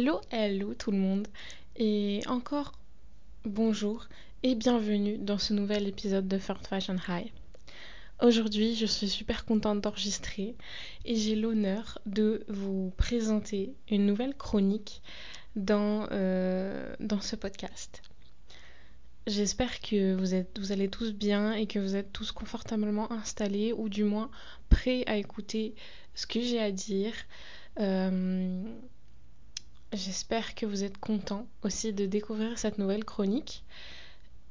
Hello, hello tout le monde. Et encore bonjour et bienvenue dans ce nouvel épisode de Third Fashion High. Aujourd'hui, je suis super contente d'enregistrer et j'ai l'honneur de vous présenter une nouvelle chronique dans, euh, dans ce podcast. J'espère que vous, êtes, vous allez tous bien et que vous êtes tous confortablement installés ou du moins prêts à écouter ce que j'ai à dire. Euh, J'espère que vous êtes contents aussi de découvrir cette nouvelle chronique.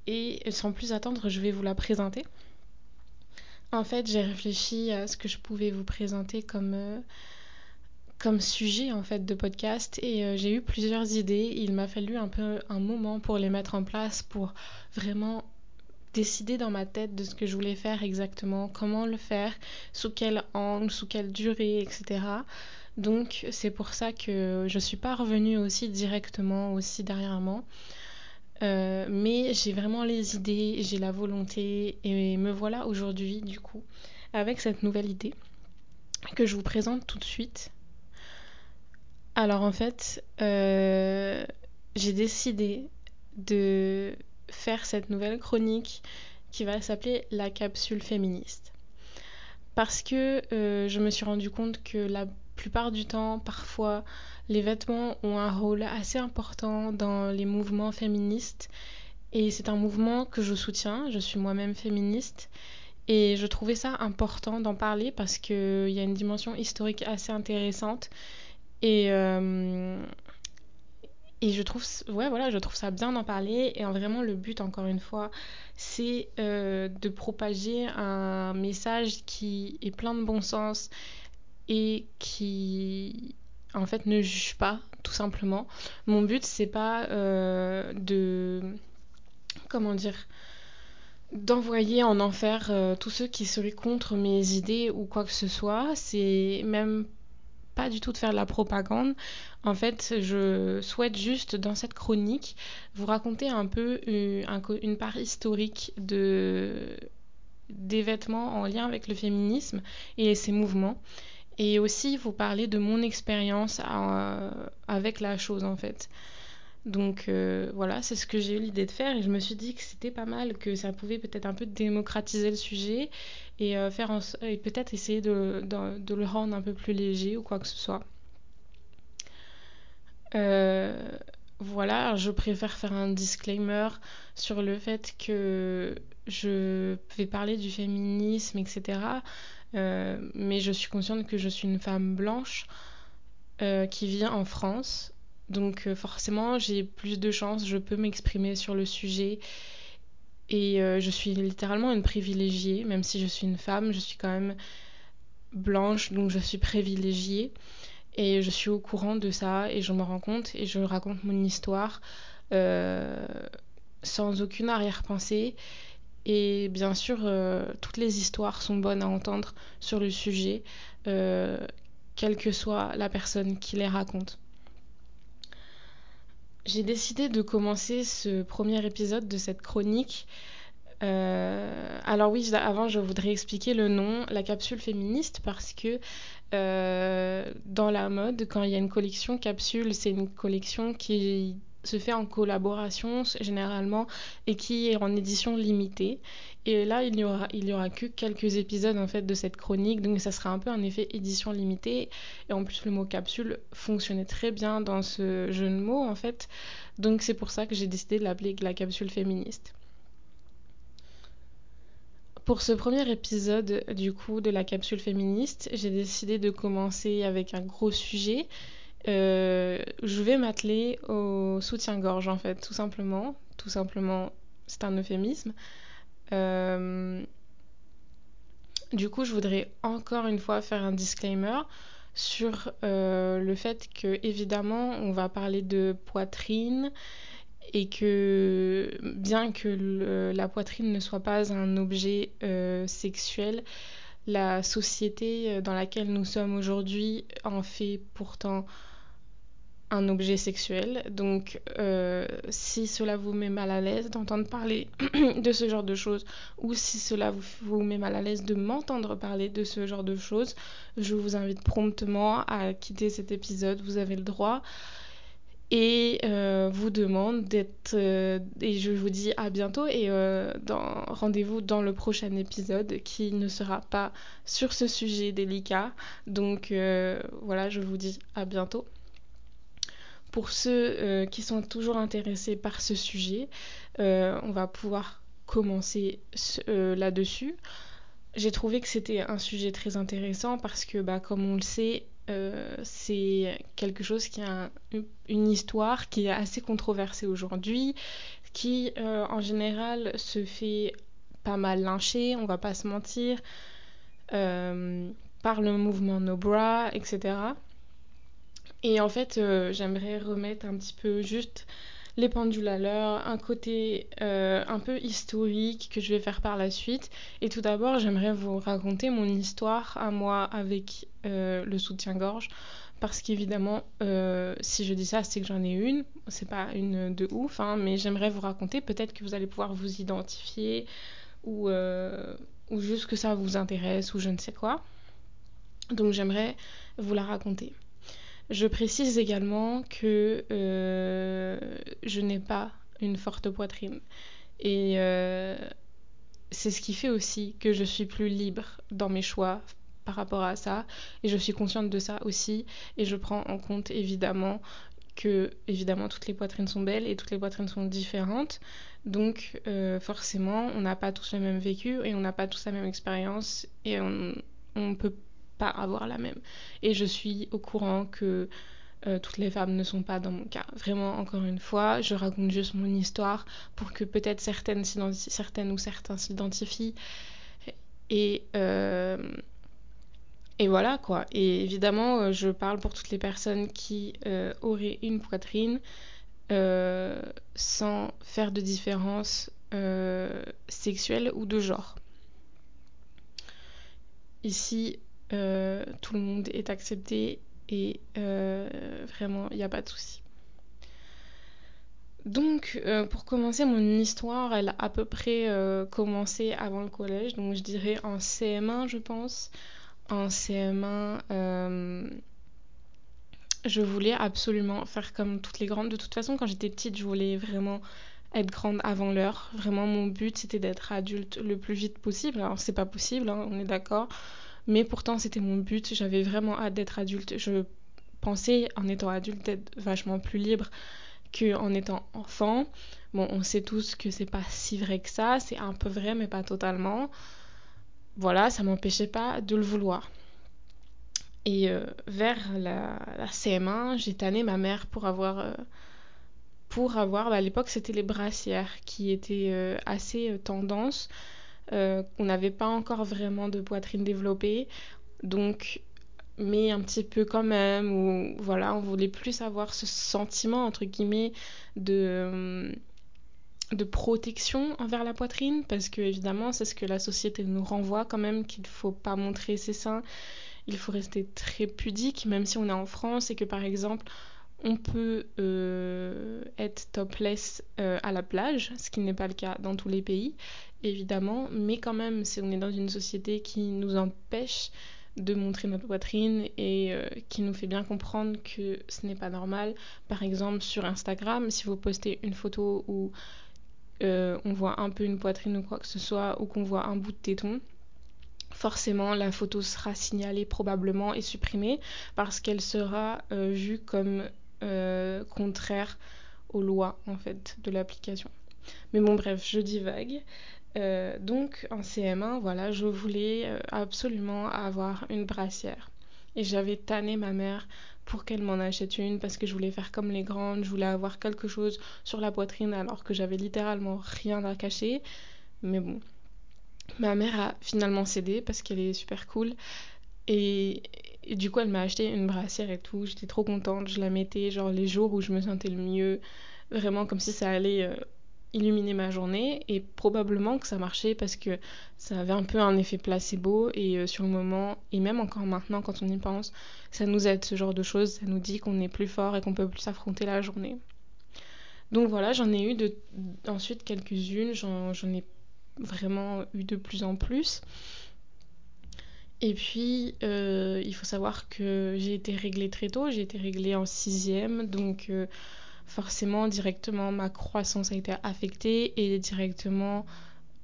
Et sans plus attendre, je vais vous la présenter. En fait, j'ai réfléchi à ce que je pouvais vous présenter comme, euh, sujet en fait de podcast et euh, j'ai eu plusieurs idées. Il m'a fallu un peu un moment pour les mettre en place, pour vraiment décider dans ma tête de ce que je voulais faire exactement, comment le faire, sous quel angle, sous quelle durée, etc. Donc c'est pour ça que je suis pas revenue aussi directement, aussi dernièrement. Euh, mais j'ai vraiment les idées, j'ai la volonté et me voilà aujourd'hui du coup avec cette nouvelle idée que je vous présente tout de suite. Alors en fait, euh, j'ai décidé de faire cette nouvelle chronique qui va s'appeler la capsule féministe. Parce que euh, je me suis rendu compte que la plupart du temps, parfois, les vêtements ont un rôle assez important dans les mouvements féministes. Et c'est un mouvement que je soutiens. Je suis moi-même féministe. Et je trouvais ça important d'en parler parce qu'il y a une dimension historique assez intéressante. Et, euh, je trouve, ouais, voilà, je trouve ça bien d'en parler. Et vraiment, le but, encore une fois, c'est euh, de propager un message qui est plein de bon sens, et qui en fait ne juge pas tout simplement. Mon but c'est pas euh, de comment dire d'envoyer en enfer euh, tous ceux qui seraient contre mes idées ou quoi que ce soit. C'est même pas du tout de faire de la propagande. En fait, je souhaite juste dans cette chronique vous raconter un peu une, une part historique de des vêtements en lien avec le féminisme et ses mouvements et aussi vous parler de mon expérience euh, avec la chose en fait. Donc euh, voilà, c'est ce que j'ai eu l'idée de faire et je me suis dit que c'était pas mal, que ça pouvait peut-être un peu démocratiser le sujet et, euh, faire et peut-être essayer de, le rendre un peu plus léger ou quoi que ce soit. voilà, je préfère faire un disclaimer sur le fait que je vais parler du féminisme, etc. Euh, mais je suis consciente que je suis une femme blanche euh, qui vit en France. Donc euh, forcément, j'ai plus de chance, je peux m'exprimer sur le sujet. Et je suis littéralement une privilégiée, même si je suis une femme, je suis quand même blanche, donc je suis privilégiée. Et je suis au courant de ça et je me rends compte et je raconte mon histoire sans aucune arrière-pensée. Et bien sûr, euh, toutes les histoires sont bonnes à entendre sur le sujet, euh, quelle que soit la personne qui les raconte. J'ai décidé de commencer ce premier épisode de cette chronique. Euh, alors oui, avant, je voudrais expliquer le nom, la capsule féministe, parce que dans la mode, quand il y a une collection capsule, c'est une collection qui se fait en collaboration généralement et qui est en édition limitée. Et là, il n'y aura, aura que quelques épisodes en fait de cette chronique, donc ça sera un peu un effet édition limitée. Et en plus, le mot capsule fonctionnait très bien dans ce jeu de mots en fait. Donc c'est pour ça que j'ai décidé de l'appeler la capsule féministe. Pour ce premier épisode du coup de la capsule féministe, j'ai décidé de commencer avec un gros sujet euh, je vais m'atteler au soutien-gorge en fait, tout simplement. Tout simplement, c'est un euphémisme. Euh, du coup, je voudrais encore une fois faire un disclaimer sur euh, le fait que, évidemment, on va parler de poitrine et que, bien que la poitrine ne soit pas un objet sexuel, la société dans laquelle nous sommes aujourd'hui en fait pourtant un objet sexuel. Donc, euh, si cela vous met mal à l'aise d'entendre parler de ce genre de choses, ou si cela vous, met mal à l'aise de m'entendre parler de ce genre de choses, je vous invite promptement à quitter cet épisode. Vous avez le droit. et euh, vous demande d'être euh, et je vous dis à bientôt et rendez-vous dans le prochain épisode qui ne sera pas sur ce sujet délicat donc voilà je vous dis à bientôt pour ceux qui sont toujours intéressés par ce sujet on va pouvoir commencer là-dessus j'ai trouvé que c'était un sujet très intéressant parce que bah, comme on le sait euh, c'est quelque chose qui a une histoire qui est assez controversée aujourd'hui, qui euh, en général se fait pas mal lyncher, on va pas se mentir, euh, par le mouvement No Bra, etc. Et en fait, j'aimerais remettre un petit peu juste les pendules à l'heure, un côté un peu historique que je vais faire par la suite. Et tout d'abord, j'aimerais vous raconter mon histoire à moi avec euh, le soutien-gorge. Parce qu'évidemment, euh, si je dis ça, c'est que j'en ai une. C'est pas une de ouf, hein, mais j'aimerais vous raconter. Peut-être que vous allez pouvoir vous identifier euh, ou juste que ça vous intéresse ou je ne sais quoi. Donc j'aimerais vous la raconter. Je précise également que je n'ai pas une forte poitrine. Et c'est ce qui fait aussi que je suis plus libre dans mes choix par rapport à ça. Et je suis consciente de ça aussi. Et je prends en compte évidemment que évidemment toutes les poitrines sont belles et toutes les poitrines sont différentes. Donc euh, forcément on n'a pas tous le même vécu et on n'a pas tous la même expérience. Et on ne peut pas avoir la même et je suis au courant que euh, toutes les femmes ne sont pas dans mon cas. Vraiment, encore une fois, je raconte juste mon histoire pour que peut-être certaines, certaines ou certains s'identifient. Et, euh, et voilà quoi. Et évidemment, euh, je parle pour toutes les personnes qui auraient une poitrine sans faire de différence sexuelle ou de genre. Ici, tout le monde est accepté et vraiment, il n'y a pas de souci. Donc, pour commencer, mon histoire, elle a à peu près commencé avant le collège, donc je dirais en CM1, je pense en CM1, euh, je voulais absolument faire comme toutes les grandes. De toute façon, quand j'étais petite, je voulais vraiment être grande avant l'heure. Vraiment, mon but, c'était d'être adulte le plus vite possible. Alors, c'est pas possible, hein, on est d'accord. Mais pourtant, c'était mon but. J'avais vraiment hâte d'être adulte. Je pensais, en étant adulte, être vachement plus libre qu'en étant enfant. Bon, on sait tous que c'est pas si vrai que ça. C'est un peu vrai, mais pas totalement voilà, ça m'empêchait pas de le vouloir. Et euh, vers la, CM1, j'ai tanné ma mère pour avoir. Euh, pour avoir, bah, à l'époque, c'était les brassières qui étaient euh, assez tendance. On n'avait pas encore vraiment de poitrine développée. Donc, mais un petit peu quand même. Ou voilà, on voulait plus avoir ce sentiment, entre guillemets, de de protection envers la poitrine parce que évidemment c'est ce que la société nous renvoie quand même qu'il ne faut pas montrer ses seins il faut rester très pudique même si on est en France et que par exemple on peut euh, être topless euh, à la plage ce qui n'est pas le cas dans tous les pays évidemment. Mais quand même si on est dans une société qui nous empêche de montrer notre poitrine et euh, qui nous fait bien comprendre que ce n'est pas normal par exemple sur Instagram si vous postez une photo où on voit un peu une poitrine ou quoi que ce soit, ou qu'on voit un bout de téton, forcément la photo sera signalée probablement et supprimée parce qu'elle sera vue comme euh, contraire aux lois en fait de l'application. Mais bon bref, je divague. donc en CM1, voilà, je voulais absolument avoir une brassière. Et j'avais tanné ma mère pour qu'elle m'en achète une parce que je voulais faire comme les grandes, je voulais avoir quelque chose sur la poitrine alors que j'avais littéralement rien à cacher. Mais bon, ma mère a finalement cédé parce qu'elle est super cool. Et, du coup, elle m'a acheté une brassière et tout. J'étais trop contente. Je la mettais genre les jours où je me sentais le mieux. Vraiment comme si ça allait euh, illuminer ma journée et probablement que ça marchait parce que ça avait un peu un effet placebo et euh, sur le moment et même encore maintenant quand on y pense ça nous aide ce genre de choses ça nous dit qu'on est plus fort et qu'on peut plus affronter la journée donc voilà j'en ai eu de, ensuite quelques-unes j'en ai vraiment eu de plus en plus Et puis, euh, il faut savoir que j'ai été réglée très tôt, j'ai été réglée en sixième, donc euh, forcément, directement, ma croissance a été affectée et directement,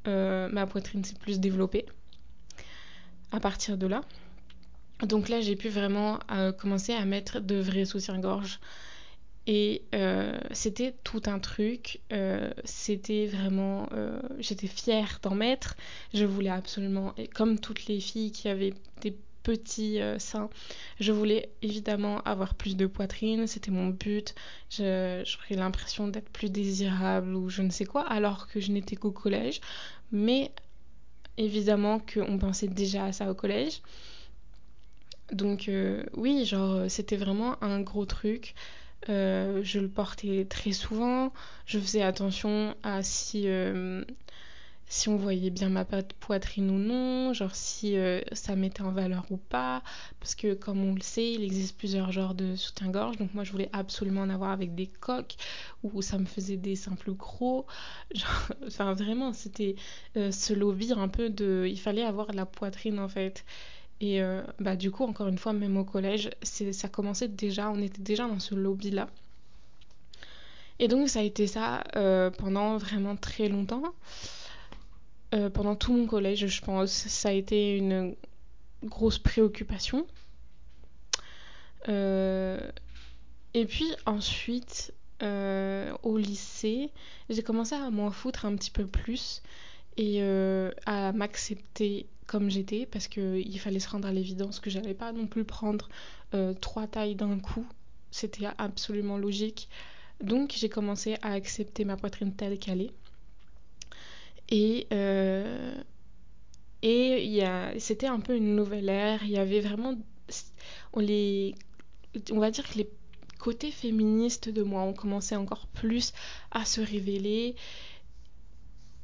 euh, ma poitrine s'est plus développée à partir de là. Donc là, j'ai pu vraiment commencer à mettre de vrais soutiens-gorge. Et c'était tout un truc. c'était vraiment. J'étais fière d'en mettre. Je voulais absolument, comme toutes les filles qui avaient des petits seins, je voulais évidemment avoir plus de poitrine. C'était mon but. J'aurais l'impression d'être plus désirable ou je ne sais quoi, alors que je n'étais qu'au collège. Mais évidemment qu'on pensait déjà à ça au collège. Donc oui, genre c'était vraiment un gros truc. Euh, je le portais très souvent. Je faisais attention à si, euh, si on voyait bien ma poitrine ou non, genre si euh, ça mettait en valeur ou pas. Parce que comme on le sait, il existe plusieurs genres de soutien-gorge. Donc moi je voulais absolument en avoir avec des coques où ça me faisait des simples gros. Genre, enfin vraiment, c'était ce lobby un peu de... Il fallait avoir la poitrine en fait. Et euh, bah, du coup, encore une fois, même au collège, ça commençait déjà, on était déjà dans ce lobby-là. Et donc, ça a été ça euh, pendant vraiment très longtemps. Euh, pendant tout mon collège, je pense. Ça a été une grosse préoccupation. et puis ensuite, au lycée, j'ai commencé à m'en foutre un petit peu plus et à m'accepter comme j'étais parce qu'il fallait se rendre à l'évidence que j'allais pas non plus prendre euh, trois tailles d'un coup. C'était absolument logique. Donc j'ai commencé à accepter ma poitrine telle qu'elle est. Et, euh, et c'était un peu une nouvelle ère. Il y avait vraiment. Les, on va dire que les côtés féministes de moi ont commencé encore plus à se révéler.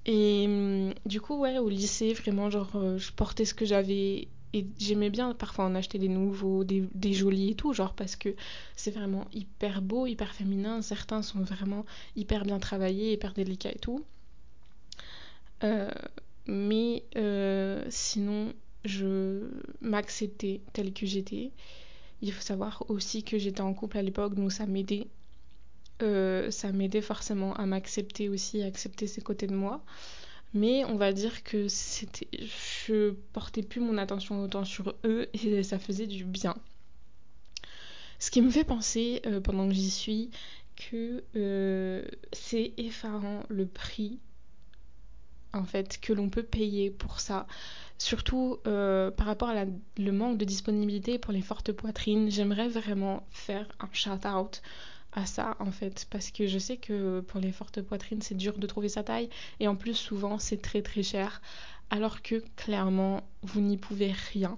Et hum, du coup, ouais, au lycée, vraiment, genre, euh, je portais ce que j'avais et j'aimais bien parfois en acheter des nouveaux, des, jolis et tout, genre parce que c'est vraiment hyper beau, hyper féminin. Certains sont vraiment hyper bien travaillés, hyper délicats et tout. Euh, mais euh, sinon, je m'acceptais telle que j'étais. Il faut savoir aussi que j'étais en couple à l'époque, donc ça m'aidait euh, ça m'aidait forcément à m'accepter aussi, à accepter ces côtés de moi. Mais on va dire que c'était, je portais plus mon attention autant sur eux et ça faisait du bien. Ce qui me fait penser, euh, pendant que j'y suis, que euh, c'est effarant le prix en fait que l'on peut payer pour ça. Surtout par rapport à le manque de disponibilité pour les fortes poitrines, j'aimerais vraiment faire un shout-out à ça en fait. Parce que je sais que pour les fortes poitrines c'est dur de trouver sa taille. Et en plus souvent c'est très très cher. Alors que clairement vous n'y pouvez rien.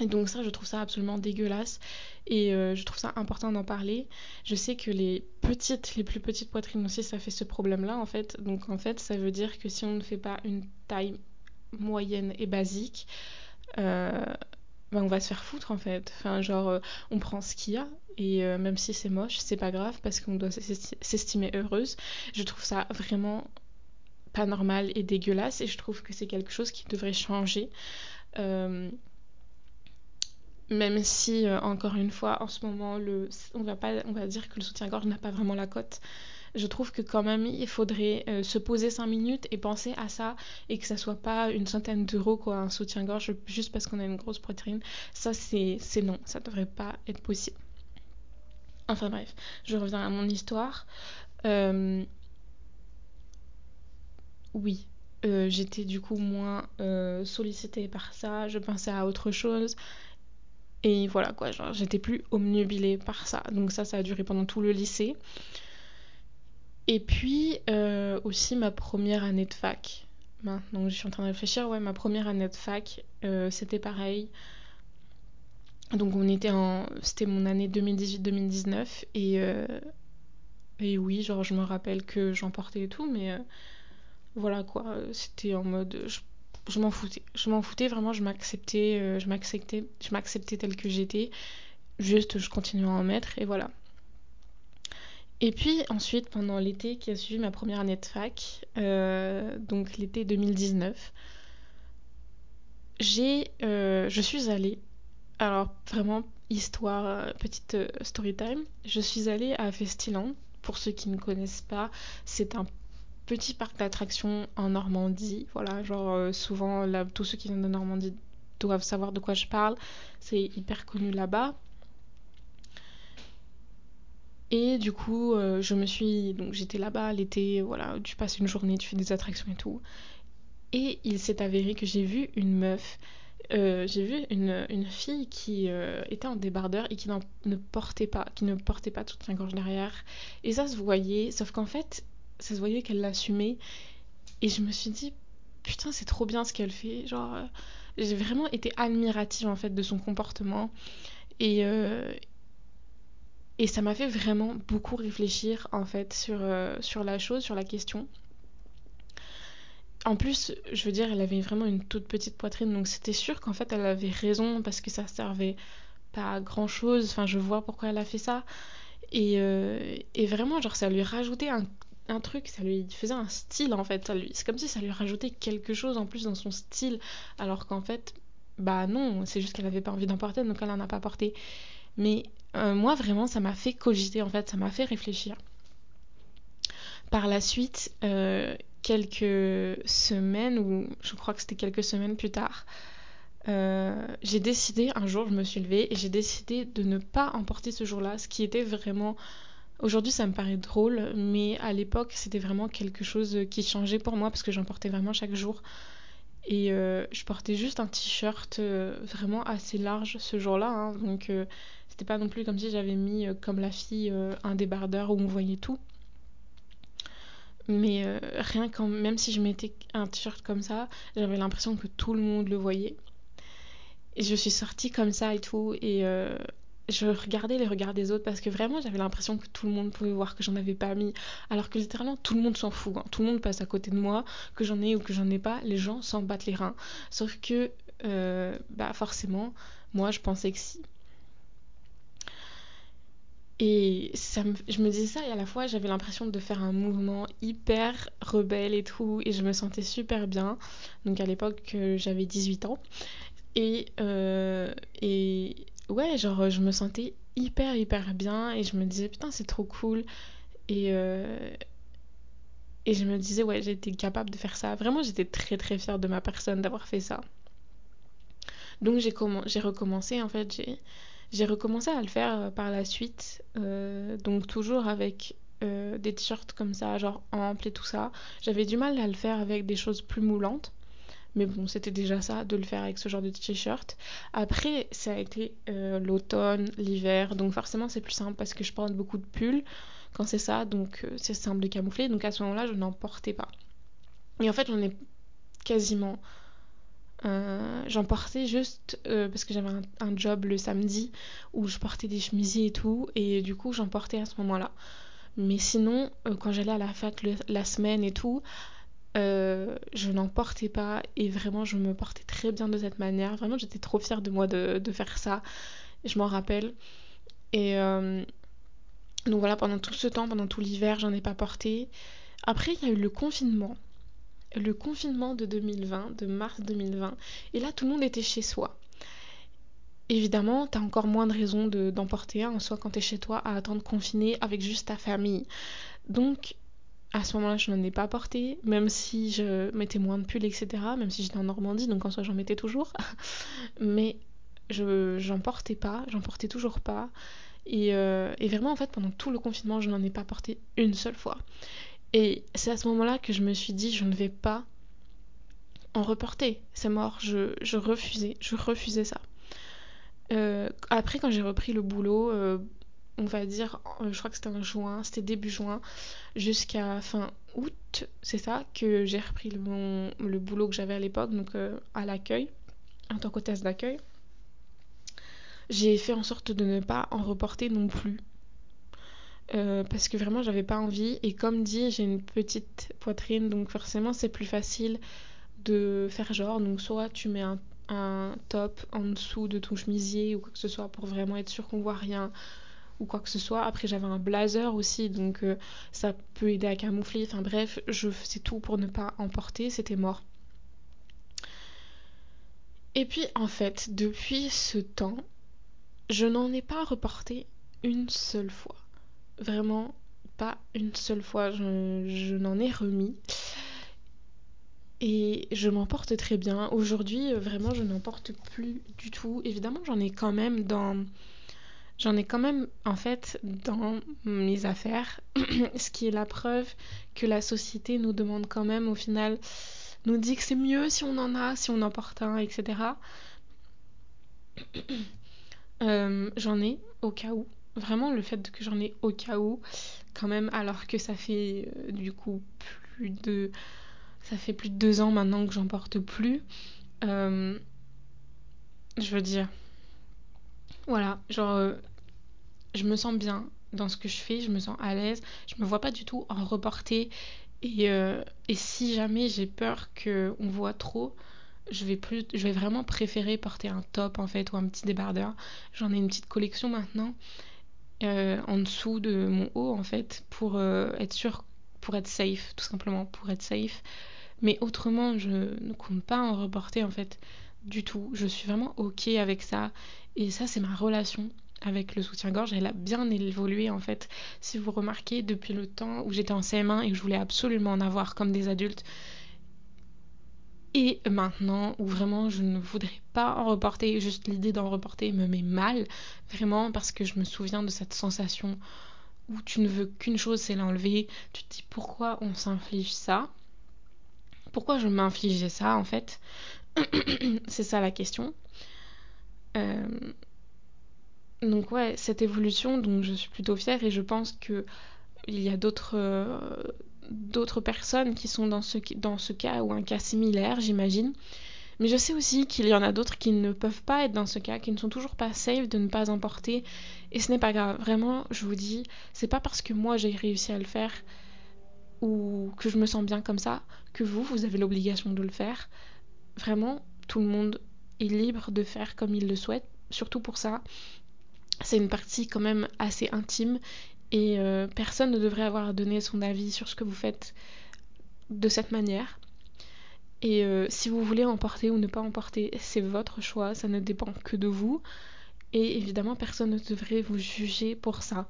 Et donc ça je trouve ça absolument dégueulasse. Et euh, je trouve ça important d'en parler. Je sais que les petites les plus petites poitrines aussi ça fait ce problème là en fait. Donc en fait ça veut dire que si on ne fait pas une taille moyenne et basique euh, ben on va se faire foutre en fait. Enfin, genre, euh, on prend ce qu'il y a et euh, même si c'est moche, c'est pas grave parce qu'on doit s'estimer heureuse. Je trouve ça vraiment pas normal et dégueulasse et je trouve que c'est quelque chose qui devrait changer. Euh, même si, encore une fois, en ce moment, on, va pas, dire que le soutien-gorge n'a pas vraiment la cote je trouve que quand même il faudrait euh, se poser 5 minutes et penser à ça et que ça soit pas une centaine d'euros quoi un soutien-gorge juste parce qu'on a une grosse poitrine ça c'est non ça devrait pas être possible enfin bref je reviens à mon histoire euh, oui euh, j'étais du coup moins sollicitée par ça je pensais à autre chose et voilà quoi, j'étais plus omnubilée par ça. Donc ça, ça a duré pendant tout le lycée. Et puis euh, aussi ma première année de fac. Donc je suis en train de réfléchir, ouais, ma première année de fac, euh, c'était pareil. Donc on était en... C'était mon année 2018-2019 et... Euh, et oui, genre je me rappelle que j'en portais et tout, mais voilà quoi, c'était en mode... Je, m'en foutais. Je m'en foutais vraiment, je m'acceptais, je m'acceptais, je m'acceptais telle que j'étais. Juste, je continuais à en mettre et voilà. Et puis ensuite, pendant l'été qui a suivi ma première année de fac, euh, donc l'été 2019, j'ai, je suis allée, alors vraiment histoire, petite story time, je suis allée à Festiland. Pour ceux qui ne connaissent pas, c'est un petit parc d'attractions en Normandie. Voilà, genre souvent là, tous ceux qui viennent de Normandie doivent savoir de quoi je parle. C'est hyper connu là-bas. Et du coup, euh, je me suis. Donc, j'étais là-bas l'été, voilà, tu passes une journée, tu fais des attractions et tout. Et il s'est avéré que j'ai vu une meuf, euh, j'ai vu une, une, fille qui euh, était en débardeur et qui ne portait pas, qui ne portait pas toute sa gorge derrière. Et ça se voyait, sauf qu'en fait, ça se voyait qu'elle l'assumait. Et je me suis dit, putain, c'est trop bien ce qu'elle fait. Genre, j'ai vraiment été admirative en fait de son comportement. Et, et ça m'a fait vraiment beaucoup réfléchir en fait sur, euh, sur la chose, sur la question. En plus, je veux dire, elle avait vraiment une toute petite poitrine, donc c'était sûr qu'en fait elle avait raison parce que ça servait pas à grand chose. Enfin, je vois pourquoi elle a fait ça. Et, euh, vraiment, genre, ça lui rajoutait un, un, truc, ça lui faisait un style en fait. C'est comme si ça lui rajoutait quelque chose en plus dans son style, alors qu'en fait, bah non, c'est juste qu'elle avait pas envie d'en porter, donc elle en a pas porté. Mais euh, moi, vraiment, ça m'a fait cogiter, en fait, ça m'a fait réfléchir. Par la suite, euh, quelques semaines, ou je crois que c'était quelques semaines plus tard, euh, j'ai décidé, un jour, je me suis levée et j'ai décidé de ne pas emporter ce jour-là, ce qui était vraiment... Aujourd'hui, ça me paraît drôle, mais à l'époque, c'était vraiment quelque chose qui changeait pour moi parce que j'en portais vraiment chaque jour. Et je portais juste un t-shirt vraiment assez large ce jour-là, hein, donc c'était pas non plus comme si j'avais mis, euh, comme la fille, euh, un débardeur où on voyait tout. Mais euh, rien quand même si je mettais un t-shirt comme ça, j'avais l'impression que tout le monde le voyait. Et je suis sortie comme ça et tout. Et je regardais les regards des autres parce que vraiment j'avais l'impression que tout le monde pouvait voir que j'en avais pas mis. Alors que littéralement tout le monde s'en fout. Hein. Tout le monde passe à côté de moi, que j'en ai ou que j'en ai pas. Les gens s'en battent les reins. Sauf que, bah forcément, moi je pensais que si. Et je me disais ça et à la fois j'avais l'impression de faire un mouvement hyper rebelle et tout et je me sentais super bien. Donc à l'époque euh, j'avais 18 ans et, euh, et ouais genre je me sentais hyper hyper bien et je me disais putain c'est trop cool et, euh, et je me disais ouais j'étais capable de faire ça. Vraiment j'étais très très fière de ma personne d'avoir fait ça. Donc j'ai recommencé en fait j'ai j'ai recommencé à le faire euh, par la suite, euh, donc toujours avec euh, des t-shirts comme ça, genre amples et tout ça. J'avais du mal à le faire avec des choses plus moulantes. Mais bon, c'était déjà ça de le faire avec ce genre de t-shirt. Après, ça a été l'automne, l'hiver. Donc forcément, c'est plus simple parce que je porte beaucoup de pulls quand c'est ça. Donc c'est simple de camoufler. Donc à ce moment-là, je n'en portais pas. Et en fait, j'en ai quasiment euh, j'en portais juste euh, parce que j'avais un, job le samedi où je portais des chemisiers et tout, et du coup j'en portais à ce moment-là. Mais sinon, euh, quand j'allais à la fac la semaine et tout, je n'en portais pas et vraiment je me portais très bien de cette manière. Vraiment, j'étais trop fière de moi de, de faire ça. Je m'en rappelle. Et donc voilà, pendant tout ce temps, pendant tout l'hiver, j'en ai pas porté. Après, il y a eu le confinement le confinement de 2020, de mars 2020, et là tout le monde était chez soi. Évidemment, t'as encore moins de raisons d'en porter un, soit quand t'es chez toi à attendre confiné avec juste ta famille. Donc, à ce moment-là, je n'en ai pas porté, même si je mettais moins de pulls, etc. Même si j'étais en Normandie, donc en soi, j'en mettais toujours. Mais je j'en portais pas, j'en portais toujours pas. Euh, et, vraiment, en fait, pendant tout le confinement, je n'en ai pas porté une seule fois. Et c'est à ce moment-là que je me suis dit, je ne vais pas en reporter. C'est mort, je, refusais, je refusais ça. Euh, après, quand j'ai repris le boulot, euh, on va dire, euh, je crois que c'était en juin, c'était début juin, jusqu'à fin août, c'est ça, que j'ai repris le boulot que j'avais à l'époque, donc à l'accueil, en tant qu'hôtesse d'accueil. J'ai fait en sorte de ne pas en reporter non plus. Euh, parce que vraiment j'avais pas envie. Et comme dit j'ai une petite poitrine donc forcément c'est plus facile de faire genre. Donc soit tu mets un, top en dessous de ton chemisier ou quoi que ce soit pour vraiment être sûr qu'on voit rien ou quoi que ce soit. Après j'avais un blazer aussi donc euh, ça peut aider à camoufler. Enfin bref je faisais tout pour ne pas emporter. C'était mort. Et puis en fait, depuis ce temps, je n'en ai pas reporté une seule fois. Vraiment, pas une seule fois. Je, n'en ai remis. Et je m'en porte très bien. Aujourd'hui, vraiment, je n'en porte plus du tout. Évidemment, j'en ai quand même dans J'en ai quand même en fait dans mes affaires, ce qui est la preuve que la société nous demande quand même au final, nous dit que c'est mieux si on en a, si on en porte un, etc. Euh, j'en ai au cas où. Vraiment le fait que j'en ai au cas où, quand même, alors que ça fait euh, du coup plus de... Ça fait plus de deux ans maintenant que j'en porte plus. Euh, je veux dire, voilà, genre je me sens bien dans ce que je fais, je me sens à l'aise, je me vois pas du tout en reporter. Et, euh, et si jamais j'ai peur qu'on voit trop, je vais, plus, je vais vraiment préférer porter un top en fait ou un petit débardeur. J'en ai une petite collection maintenant euh, en dessous de mon haut en fait pour euh, être sûr, pour être safe tout simplement, pour être safe. Mais autrement, je ne compte pas en reporter en fait du tout. Je suis vraiment ok avec ça et ça c'est ma relation avec le soutien-gorge, elle a bien évolué en fait. Si vous remarquez, depuis le temps où j'étais en CM1 et que je voulais absolument en avoir comme des adultes, et maintenant où vraiment je ne voudrais pas en reporter, juste l'idée d'en reporter me met mal, vraiment parce que je me souviens de cette sensation où tu ne veux qu'une chose, c'est l'enlever. Tu te dis pourquoi on s'inflige ça? Pourquoi je m'infligeais ça en fait? C'est ça la question. Euh, donc ouais, cette évolution, donc je suis plutôt fière et je pense que il y a d'autres euh, d'autres personnes qui sont dans ce, dans ce cas ou un cas similaire, j'imagine. Mais je sais aussi qu'il y en a d'autres qui ne peuvent pas être dans ce cas, qui ne sont toujours pas safe de ne pas emporter. Et ce n'est pas grave. Vraiment, je vous dis, c'est pas parce que moi j'ai réussi à le faire ou que je me sens bien comme ça que vous, vous avez l'obligation de le faire. Vraiment, tout le monde est libre de faire comme il le souhaite, surtout pour ça c'est une partie quand même assez intime et euh, personne ne devrait avoir à donner son avis sur ce que vous faites de cette manière. Et euh, si vous voulez emporter ou ne pas emporter, c'est votre choix, ça ne dépend que de vous. Et évidemment, personne ne devrait vous juger pour ça.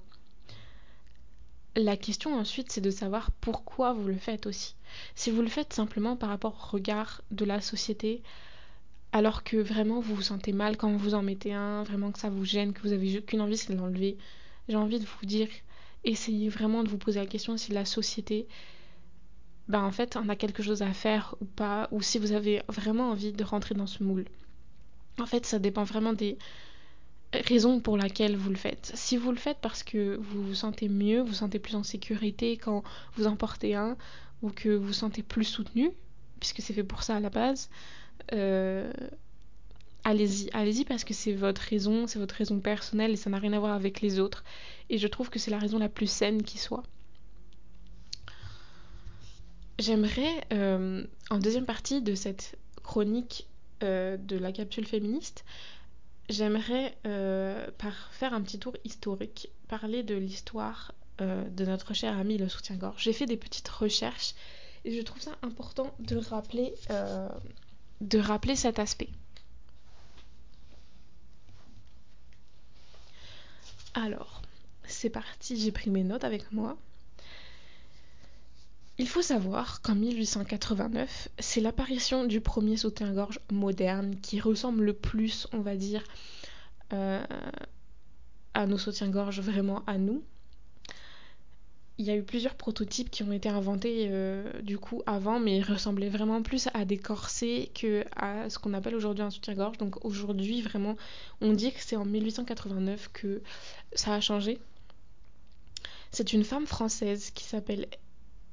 La question ensuite, c'est de savoir pourquoi vous le faites aussi. Si vous le faites simplement par rapport au regard de la société, alors que vraiment vous vous sentez mal quand vous en mettez un, vraiment que ça vous gêne, que vous avez qu'une envie c'est de l'enlever, j'ai envie de vous dire, essayez vraiment de vous poser la question si la société, ben en fait, en a quelque chose à faire ou pas, ou si vous avez vraiment envie de rentrer dans ce moule. En fait, ça dépend vraiment des raisons pour lesquelles vous le faites. Si vous le faites parce que vous vous sentez mieux, vous vous sentez plus en sécurité quand vous en portez un, ou que vous vous sentez plus soutenu, puisque c'est fait pour ça à la base, euh, allez-y, allez-y parce que c'est votre raison, c'est votre raison personnelle et ça n'a rien à voir avec les autres. Et je trouve que c'est la raison la plus saine qui soit. J'aimerais, euh, en deuxième partie de cette chronique euh, de la capsule féministe, j'aimerais par faire un petit tour historique, parler de l'histoire de notre cher ami le soutien-gorge. J'ai fait des petites recherches et je trouve ça important de rappeler de rappeler cet aspect. Alors, c'est parti, j'ai pris mes notes avec moi. Il faut savoir qu'en 1889, c'est l'apparition du premier soutien-gorge moderne qui ressemble le plus, on va dire, euh, à nos soutiens-gorge vraiment à nous il y a eu plusieurs prototypes qui ont été inventés euh, du coup avant, mais ils ressemblaient vraiment plus à des corsets que à ce qu'on appelle aujourd'hui un soutien-gorge. Donc aujourd'hui, vraiment, on dit que c'est en 1889 que ça a changé. C'est une femme française qui s'appelle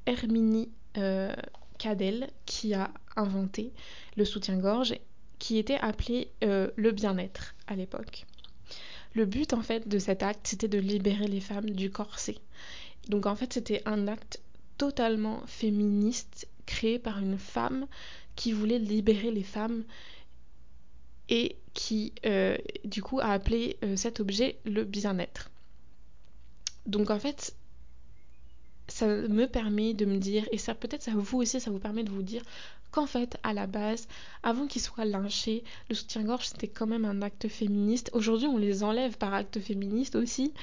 Herminie euh, Cadel qui a inventé le soutien-gorge qui était appelé euh, le bien-être à l'époque. Le but en fait de cet acte, c'était de libérer les femmes du corset. Donc en fait, c'était un acte totalement féministe créé par une femme qui voulait libérer les femmes et qui euh, du coup a appelé euh, cet objet le bien-être. Donc en fait, ça me permet de me dire, et ça peut-être ça vous aussi, ça vous permet de vous dire qu'en fait, à la base, avant qu'ils soient lynchés, le soutien-gorge c'était quand même un acte féministe. Aujourd'hui, on les enlève par acte féministe aussi.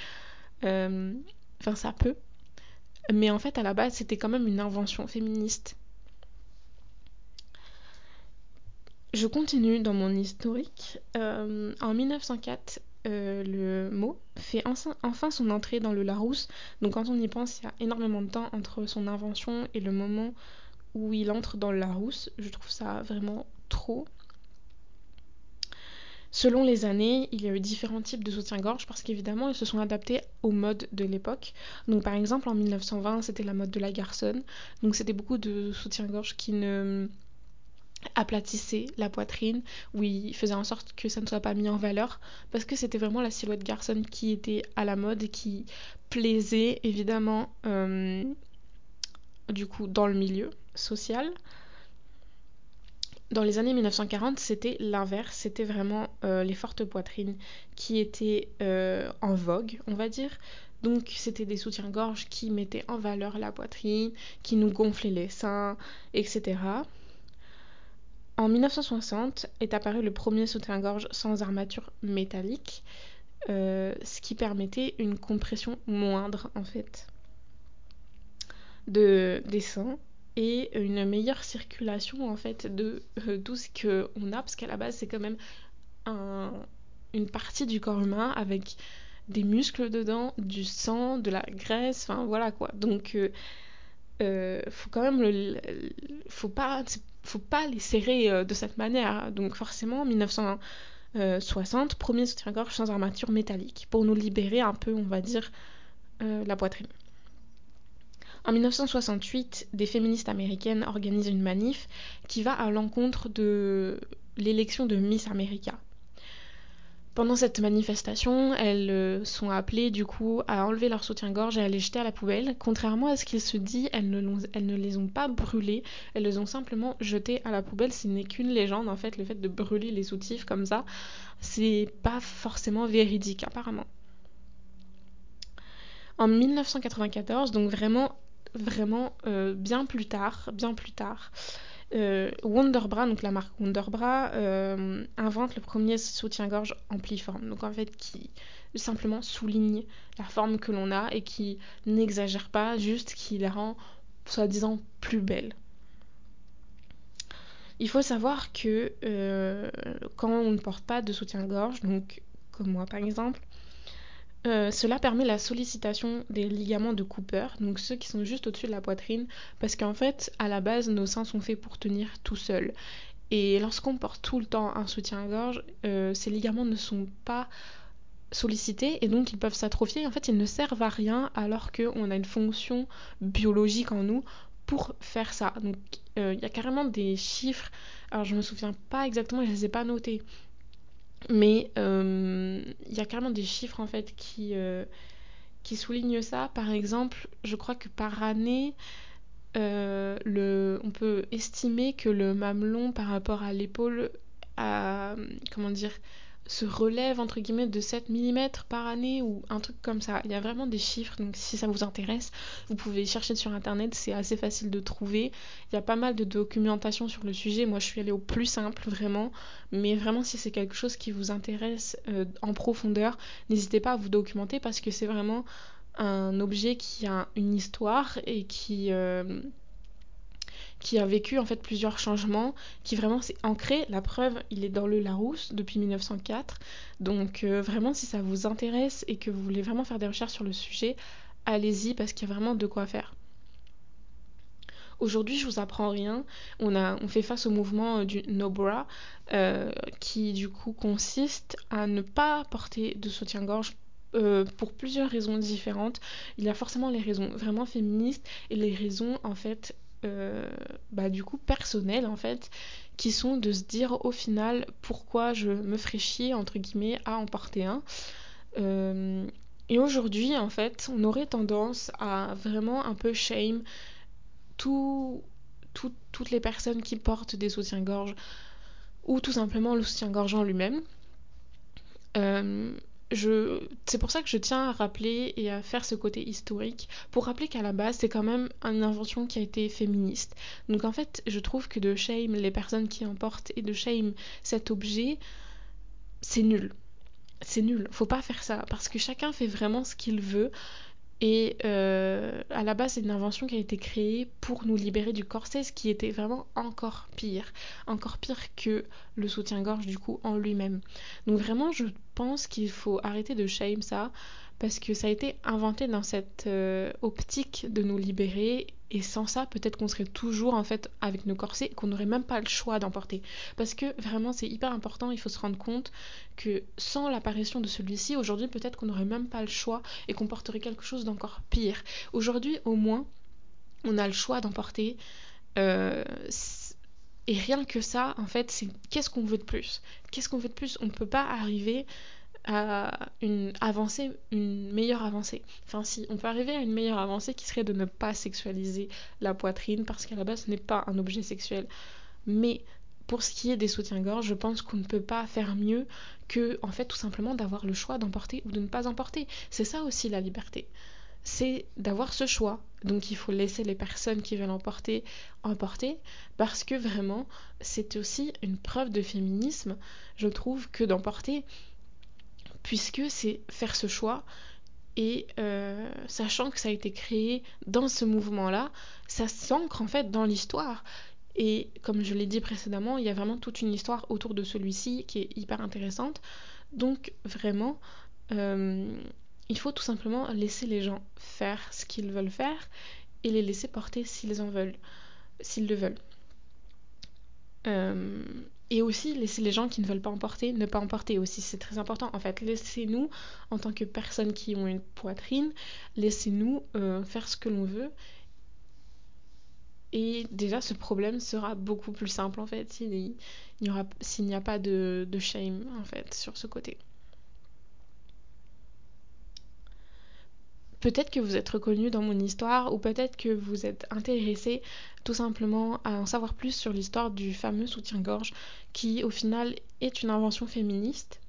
Euh, enfin, ça peut. Mais en fait, à la base, c'était quand même une invention féministe. Je continue dans mon historique. Euh, en 1904, euh, le mot fait enfin son entrée dans le Larousse. Donc quand on y pense, il y a énormément de temps entre son invention et le moment où il entre dans le Larousse. Je trouve ça vraiment trop. Selon les années, il y a eu différents types de soutien-gorge parce qu'évidemment, ils se sont adaptés aux modes de l'époque. Donc par exemple, en 1920, c'était la mode de la garçonne. Donc c'était beaucoup de soutien-gorge qui ne aplatissait la poitrine, où il faisait en sorte que ça ne soit pas mis en valeur, parce que c'était vraiment la silhouette garçonne qui était à la mode et qui plaisait évidemment euh, du coup dans le milieu social. Dans les années 1940, c'était l'inverse, c'était vraiment euh, les fortes poitrines qui étaient euh, en vogue, on va dire. Donc c'était des soutiens-gorge qui mettaient en valeur la poitrine, qui nous gonflaient les seins, etc. En 1960 est apparu le premier soutien-gorge sans armature métallique, euh, ce qui permettait une compression moindre en fait de, des seins et une meilleure circulation en fait de euh, tout ce qu'on a parce qu'à la base c'est quand même une partie du corps humain avec des muscles dedans, du sang, de la graisse, enfin voilà quoi. Donc euh, faut quand même le, faut pas faut pas les serrer euh, de cette manière. Donc forcément, 1960, premier soutien-gorge sans armature métallique, pour nous libérer un peu, on va dire, euh, la poitrine. En 1968, des féministes américaines organisent une manif qui va à l'encontre de l'élection de Miss America. Pendant cette manifestation, elles euh, sont appelées du coup à enlever leur soutien-gorge et à les jeter à la poubelle. Contrairement à ce qu'il se dit, elles ne, elles ne, les ont pas brûlées, elles les ont simplement jetées à la poubelle. Ce n'est qu'une légende en fait, le fait de brûler les soutifs comme ça, c'est pas forcément véridique apparemment. En 1994, donc vraiment, vraiment euh, bien plus tard, bien plus tard, euh, Wonderbra, donc la marque Wonderbra, euh, invente le premier soutien-gorge ampliforme, donc en fait qui simplement souligne la forme que l'on a et qui n'exagère pas, juste qui la rend soi-disant plus belle. Il faut savoir que quand on ne porte pas de soutien-gorge, donc comme moi par exemple, euh, cela permet la sollicitation des ligaments de Cooper, donc ceux qui sont juste au-dessus de la poitrine, parce qu'en fait, à la base, nos seins sont faits pour tenir tout seuls. Et lorsqu'on porte tout le temps un soutien-gorge, euh, ces ligaments ne sont pas sollicités et donc ils peuvent s'atrophier. En fait, ils ne servent à rien alors qu'on a une fonction biologique en nous pour faire ça. Donc, euh, il y a carrément des chiffres. Alors, je me souviens pas exactement, je les ai pas notés mais euh, il y a carrément des chiffres en fait qui, euh, qui soulignent ça. Par exemple, je crois que par année, euh, on peut estimer que le mamelon par rapport à l'épaule a, comment dire, se relève entre guillemets de 7 mm par année ou un truc comme ça. Il y a vraiment des chiffres, donc si ça vous intéresse, vous pouvez chercher sur internet, c'est assez facile de trouver. Il y a pas mal de documentation sur le sujet. Moi je suis allée au plus simple vraiment, mais vraiment si c'est quelque chose qui vous intéresse euh, en profondeur, n'hésitez pas à vous documenter parce que c'est vraiment un objet qui a une histoire et qui euh, qui a vécu en fait plusieurs changements, qui vraiment s'est ancré. La preuve, il est dans le Larousse depuis 1904. Donc euh, vraiment, si ça vous intéresse et que vous voulez vraiment faire des recherches sur le sujet, allez-y parce qu'il y a vraiment de quoi faire. Aujourd'hui, je vous apprends rien. On, a, fait face au mouvement euh, du no bra, euh, qui du coup consiste à ne pas porter de soutien-gorge pour plusieurs raisons différentes. Il y a forcément les raisons vraiment féministes et les raisons en fait euh, bah, du coup personnelles en fait qui sont de se dire au final pourquoi je me ferais entre guillemets à en porter un euh, et aujourd'hui en fait on aurait tendance à vraiment un peu shame tout, toutes les personnes qui portent des soutiens-gorge ou tout simplement le soutien-gorge en lui-même euh. C'est pour ça que je tiens à rappeler et à faire ce côté historique, pour rappeler qu'à la base, c'est quand même une invention qui a été féministe. Donc en fait, je trouve que de shame les personnes qui en portent et de shame cet objet, c'est nul. C'est nul, faut pas faire ça, parce que chacun fait vraiment ce qu'il veut. Et euh, à la base, c'est une invention qui a été créée pour nous libérer du corset, ce qui était vraiment encore pire. Encore pire que le soutien-gorge, du coup, en lui-même. Donc vraiment, je pense qu'il faut arrêter de shame ça, parce que ça a été inventé dans cette euh, optique de nous libérer. Et sans ça peut-être qu'on serait toujours en fait avec nos corsets et qu'on n'aurait même pas le choix d'en porter parce que vraiment c'est hyper important. Il faut se rendre compte que sans l'apparition de celui-ci aujourd'hui peut-être qu'on n'aurait même pas le choix et qu'on porterait quelque chose d'encore pire. Aujourd'hui au moins on a le choix d'en porter euh, et rien que ça en fait c'est qu'est-ce qu'on veut de plus? Qu'est-ce qu'on veut de plus? On ne peut pas arriver à une avancée, une meilleure avancée. Enfin si, on peut arriver à une meilleure avancée qui serait de ne pas sexualiser la poitrine parce qu'à la base ce n'est pas un objet sexuel. Mais pour ce qui est des soutiens-gorge, je pense qu'on ne peut pas faire mieux que en fait tout simplement d'avoir le choix d'emporter ou de ne pas emporter. C'est ça aussi la liberté. C'est d'avoir ce choix. Donc il faut laisser les personnes qui veulent emporter emporter parce que vraiment c'est aussi une preuve de féminisme, je trouve, que d'emporter puisque c'est faire ce choix et euh, sachant que ça a été créé dans ce mouvement-là, ça s'ancre en fait dans l'histoire. Et comme je l'ai dit précédemment, il y a vraiment toute une histoire autour de celui-ci qui est hyper intéressante. Donc vraiment, euh, il faut tout simplement laisser les gens faire ce qu'ils veulent faire et les laisser porter s'ils en veulent, s'ils le veulent. Euh, et aussi laisser les gens qui ne veulent pas emporter, ne pas emporter aussi, c'est très important. En fait, laissez-nous, en tant que personnes qui ont une poitrine, laissez-nous euh, faire ce que l'on veut. Et déjà, ce problème sera beaucoup plus simple, en fait, s'il n'y a pas de, de shame, en fait, sur ce côté. Peut-être que vous êtes reconnu dans mon histoire ou peut-être que vous êtes intéressé tout simplement à en savoir plus sur l'histoire du fameux soutien-gorge qui au final est une invention féministe.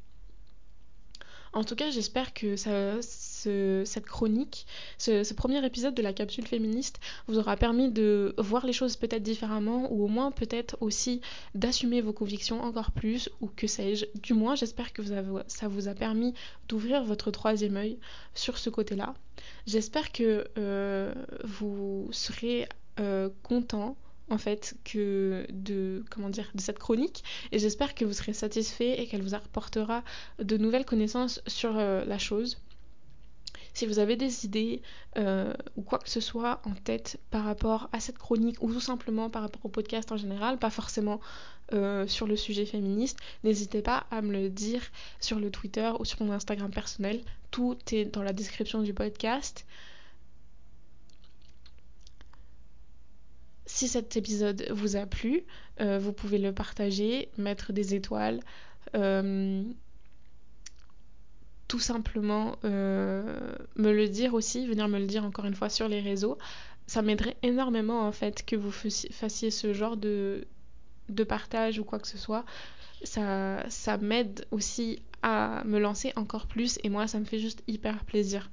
En tout cas, j'espère que cette chronique, ce, premier épisode de la capsule féministe vous aura permis de voir les choses peut-être différemment ou au moins peut-être aussi d'assumer vos convictions encore plus ou que sais-je. Du moins, j'espère que ça vous a permis d'ouvrir votre troisième œil sur ce côté-là. J'espère que euh, vous serez euh, content en fait que de comment dire de cette chronique et j'espère que vous serez satisfait et qu'elle vous apportera de nouvelles connaissances sur euh, la chose. Si vous avez des idées euh, ou quoi que ce soit en tête par rapport à cette chronique ou tout simplement par rapport au podcast en général, pas forcément euh, sur le sujet féministe, n'hésitez pas à me le dire sur le Twitter ou sur mon Instagram personnel. Tout est dans la description du podcast. Si cet épisode vous a plu, euh, vous pouvez le partager, mettre des étoiles, euh, tout simplement euh, me le dire aussi, venir me le dire encore une fois sur les réseaux. Ça m'aiderait énormément en fait que vous fassiez ce genre de, partage ou quoi que ce soit. Ça, ça m'aide aussi à me lancer encore plus et moi ça me fait juste hyper plaisir.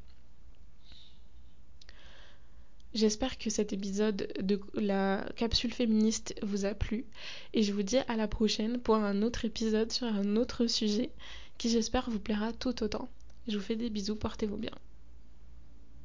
J'espère que cet épisode de la capsule féministe vous a plu et je vous dis à la prochaine pour un autre épisode sur un autre sujet qui j'espère vous plaira tout autant. Je vous fais des bisous, portez-vous bien.